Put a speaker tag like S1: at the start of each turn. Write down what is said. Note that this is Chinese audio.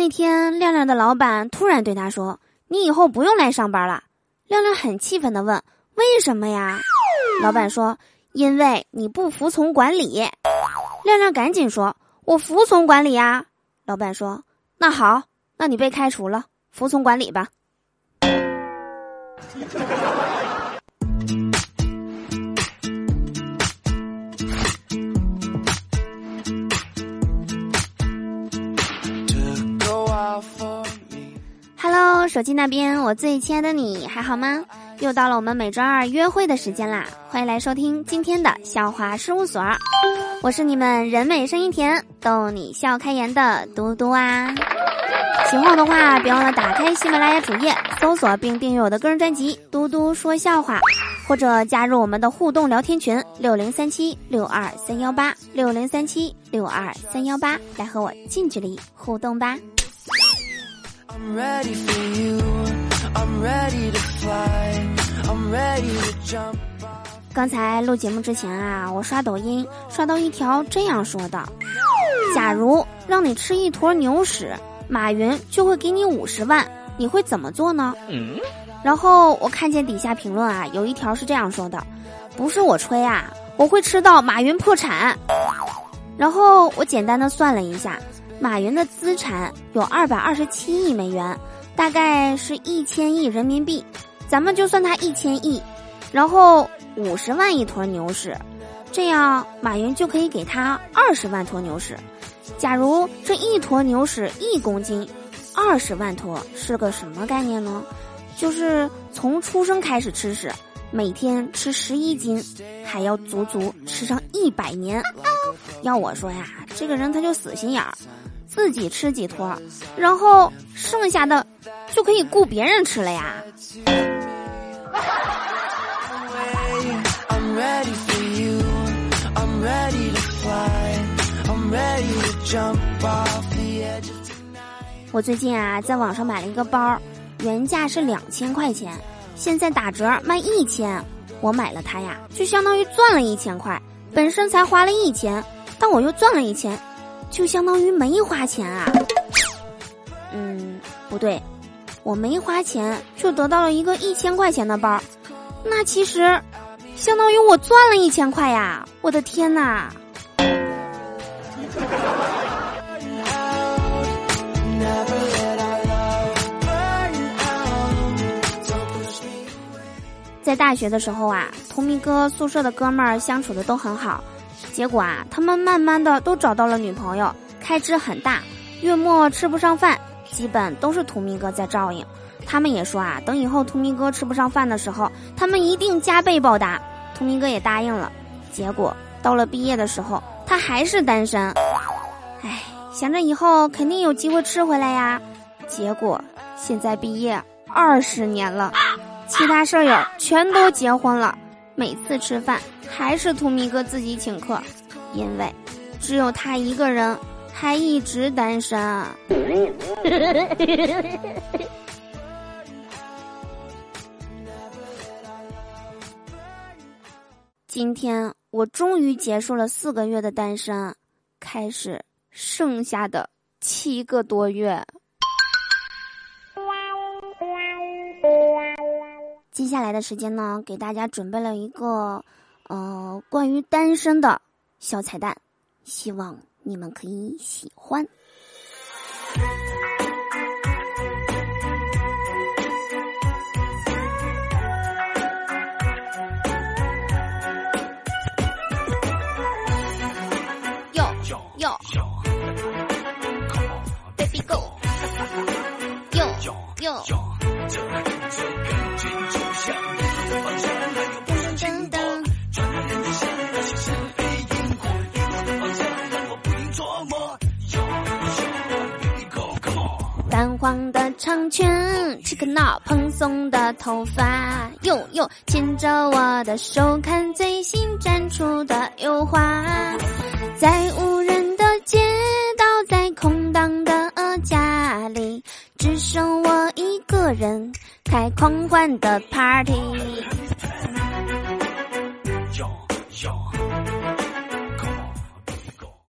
S1: 那天亮亮的老板突然对他说：“你以后不用来上班了。”亮亮很气愤的问：“为什么呀？”老板说：“因为你不服从管理。”亮亮赶紧说：“我服从管理呀。”老板说：“那好，那你被开除了，服从管理吧。”手机那边，我最亲爱的你还好吗？又到了我们每周二约会的时间啦！欢迎来收听今天的笑话事务所，我是你们人美声音甜、逗你笑开颜的嘟嘟啊！喜欢我的话，别忘了打开喜马拉雅主页，搜索并订阅我的个人专辑《嘟嘟说笑话》，或者加入我们的互动聊天群六零三七六二三幺八六零三七六二三幺八，来和我近距离互动吧。刚才录节目之前啊，我刷抖音刷到一条这样说的：假如让你吃一坨牛屎，马云就会给你五十万，你会怎么做呢？然后我看见底下评论啊，有一条是这样说的：不是我吹啊，我会吃到马云破产。然后我简单的算了一下。马云的资产有二百二十七亿美元，大概是一千亿人民币，咱们就算他一千亿，然后五十万一坨牛屎，这样马云就可以给他二十万坨牛屎。假如这一坨牛屎一公斤，二十万坨是个什么概念呢？就是从出生开始吃屎，每天吃十一斤，还要足足吃上一百年。要我说呀，这个人他就死心眼儿。自己吃几坨，然后剩下的就可以雇别人吃了呀。我最近啊，在网上买了一个包，原价是两千块钱，现在打折卖一千，我买了它呀，就相当于赚了一千块，本身才花了一千，但我又赚了一千。就相当于没花钱啊，嗯，不对，我没花钱就得到了一个一千块钱的包，那其实相当于我赚了一千块呀！我的天哪！在大学的时候啊，同米哥宿舍的哥们儿相处的都很好。结果啊，他们慢慢的都找到了女朋友，开支很大，月末吃不上饭，基本都是图明哥在照应。他们也说啊，等以后图明哥吃不上饭的时候，他们一定加倍报答。图明哥也答应了。结果到了毕业的时候，他还是单身。唉，想着以后肯定有机会吃回来呀。结果现在毕业二十年了，其他舍友全都结婚了。每次吃饭还是图米哥自己请客，因为只有他一个人还一直单身。今天我终于结束了四个月的单身，开始剩下的七个多月。下来的时间呢，给大家准备了一个，呃，关于单身的小彩蛋，希望你们可以喜欢。淡黄的长裙，切克闹蓬松的头发，哟哟，牵着我的手，看最新展出的油画，在无人的街道，在空荡的家里，只剩我一个人开狂欢的 party。